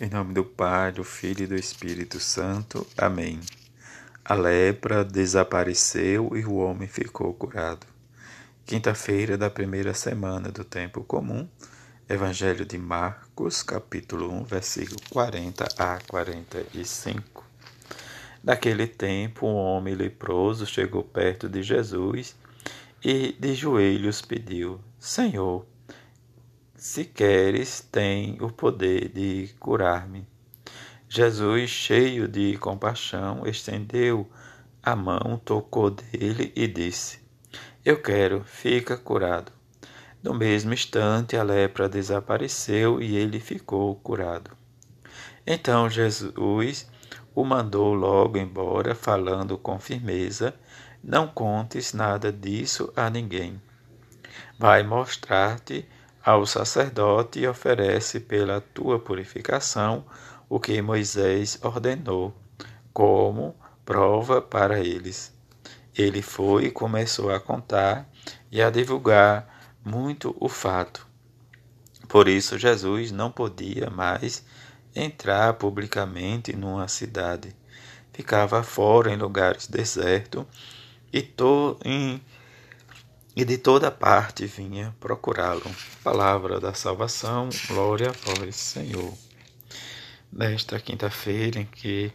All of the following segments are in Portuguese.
Em nome do Pai, do Filho e do Espírito Santo. Amém. A lepra desapareceu e o homem ficou curado. Quinta-feira da primeira semana do tempo comum. Evangelho de Marcos, capítulo 1, versículo 40 a 45. Naquele tempo, um homem leproso chegou perto de Jesus e de joelhos pediu: Senhor, se queres, tem o poder de curar-me. Jesus, cheio de compaixão, estendeu a mão, tocou dele e disse: Eu quero, fica curado. No mesmo instante, a lepra desapareceu e ele ficou curado. Então Jesus o mandou logo embora, falando com firmeza: Não contes nada disso a ninguém. Vai mostrar-te ao sacerdote e oferece pela tua purificação o que Moisés ordenou, como prova para eles. Ele foi e começou a contar e a divulgar muito o fato. Por isso, Jesus não podia mais entrar publicamente numa cidade. Ficava fora em lugares desertos e to, em e de toda parte vinha procurá-lo. Palavra da salvação, glória a vós, Senhor. Nesta quinta-feira em que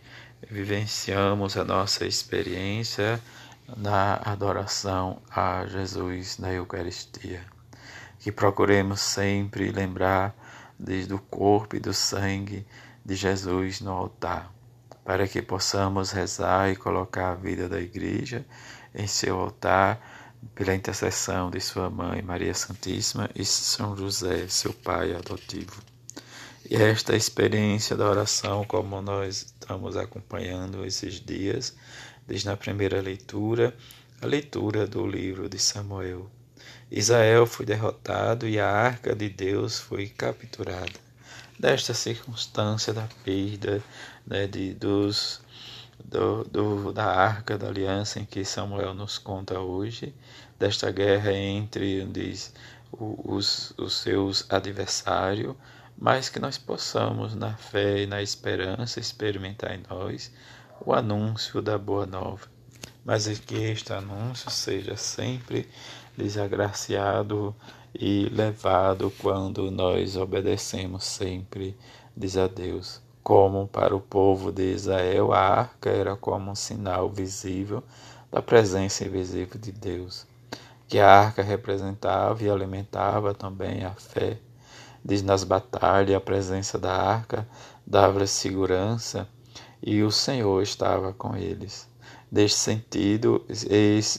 vivenciamos a nossa experiência na adoração a Jesus na Eucaristia, que procuremos sempre lembrar desde o corpo e do sangue de Jesus no altar, para que possamos rezar e colocar a vida da Igreja em seu altar pela intercessão de sua mãe Maria Santíssima e São José, seu pai adotivo. E esta experiência da oração, como nós estamos acompanhando esses dias, desde a primeira leitura, a leitura do livro de Samuel. Israel foi derrotado e a arca de Deus foi capturada. Desta circunstância da perda né, de, dos do, do, da arca da aliança em que Samuel nos conta hoje, desta guerra entre diz, os, os seus adversários, mas que nós possamos, na fé e na esperança, experimentar em nós o anúncio da boa nova. Mas é que este anúncio seja sempre desagraciado e levado quando nós obedecemos sempre, diz a Deus. Como para o povo de Israel, a arca era como um sinal visível da presença invisível de Deus, que a arca representava e alimentava também a fé. Diz nas batalhas, a presença da arca dava segurança e o Senhor estava com eles. Deste sentido,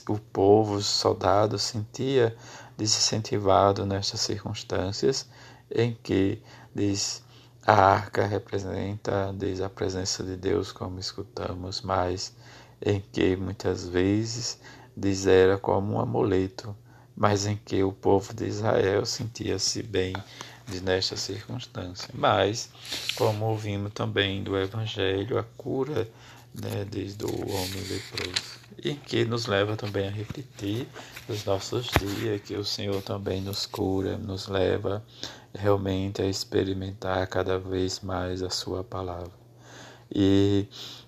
o povo, os soldados, sentia desincentivado nestas circunstâncias em que, diz, a arca representa desde a presença de Deus, como escutamos, mas em que muitas vezes diz era como um amuleto, mas em que o povo de Israel sentia-se bem nesta circunstância. Mas, como ouvimos também do Evangelho, a cura né, desde o homem leproso, e que nos leva também a refletir nos nossos dias, que o Senhor também nos cura, nos leva realmente a experimentar cada vez mais a Sua palavra e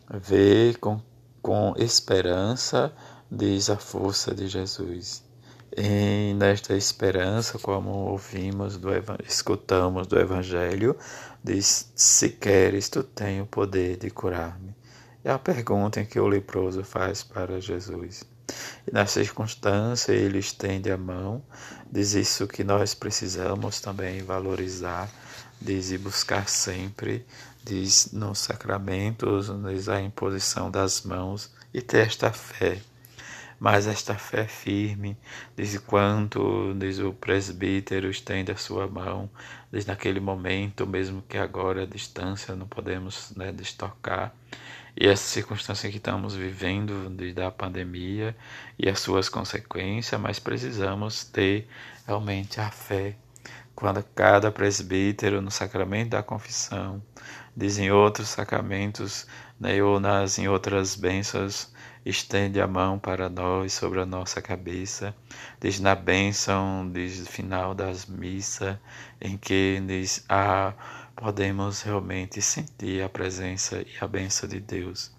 ver com, com esperança, diz a força de Jesus. E nesta esperança, como ouvimos, do, escutamos do Evangelho, diz: Se queres, tu tens o poder de curar-me. É a pergunta que o leproso faz para Jesus. E na circunstância, ele estende a mão, diz isso que nós precisamos também valorizar, diz e buscar sempre, diz nos sacramentos, diz a imposição das mãos e ter esta fé. Mas esta fé firme, diz quanto diz o presbítero estende a sua mão, diz naquele momento, mesmo que agora a distância não podemos né, destocar, e essa circunstância que estamos vivendo desde a pandemia e as suas consequências, mas precisamos ter realmente a fé. Quando cada presbítero no sacramento da confissão, diz em outros sacramentos, né, ou nas em outras bênçãos, estende a mão para nós sobre a nossa cabeça, diz na bênção, diz final das missas, em que diz a podemos realmente sentir a presença e a benção de Deus.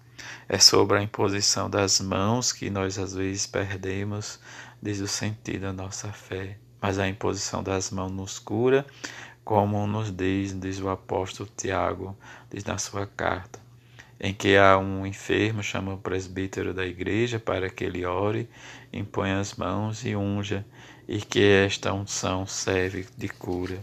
É sobre a imposição das mãos que nós às vezes perdemos, diz o sentido da nossa fé. Mas a imposição das mãos nos cura, como nos diz, diz o apóstolo Tiago, diz na sua carta em que há um enfermo, chama o presbítero da igreja para que ele ore, impõe as mãos e unja, e que esta unção serve de cura.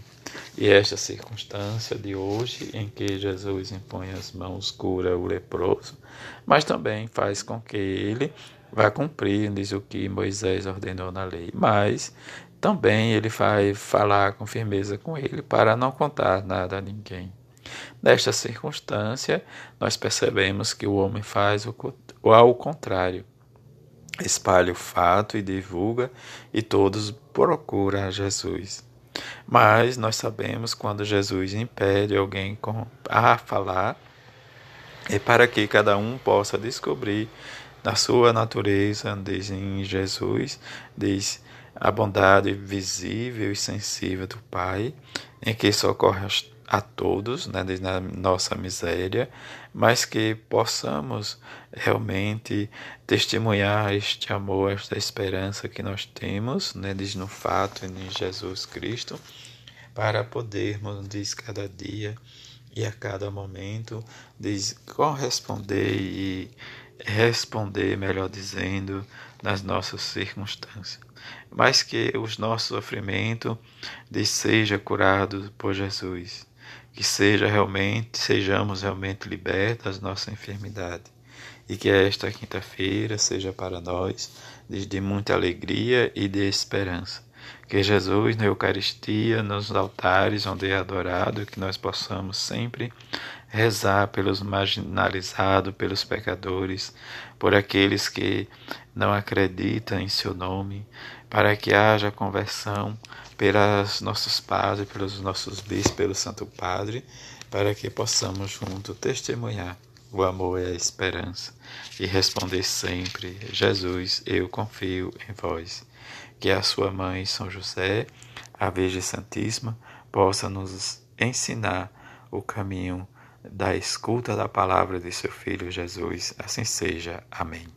E esta circunstância de hoje, em que Jesus impõe as mãos, cura o leproso, mas também faz com que ele vá cumprir, diz o que Moisés ordenou na lei. Mas também ele vai falar com firmeza com ele para não contar nada a ninguém. Nesta circunstância, nós percebemos que o homem faz o ao contrário. Espalha o fato e divulga, e todos procuram a Jesus. Mas nós sabemos quando Jesus impede alguém a falar, é para que cada um possa descobrir na sua natureza, diz em Jesus, diz a bondade visível e sensível do Pai, em que socorre a todos, né, na nossa miséria, mas que possamos realmente testemunhar este amor, esta esperança que nós temos, né, diz no fato em Jesus Cristo, para podermos, diz cada dia e a cada momento, diz corresponder e responder, melhor dizendo, nas nossas circunstâncias. Mas que os nossos sofrimentos seja curado por Jesus que seja realmente, sejamos realmente libertos da nossa enfermidade e que esta quinta-feira seja para nós de muita alegria e de esperança. Que Jesus na Eucaristia, nos altares onde é adorado, que nós possamos sempre rezar pelos marginalizados, pelos pecadores, por aqueles que não acreditam em seu nome, para que haja conversão pelos nossos padres, pelos nossos bispos, pelo Santo Padre, para que possamos juntos testemunhar o amor e a esperança e responder sempre: Jesus, eu confio em vós. Que a sua mãe, São José, a Virgem Santíssima, possa nos ensinar o caminho da escuta da palavra de seu Filho Jesus. Assim seja. Amém.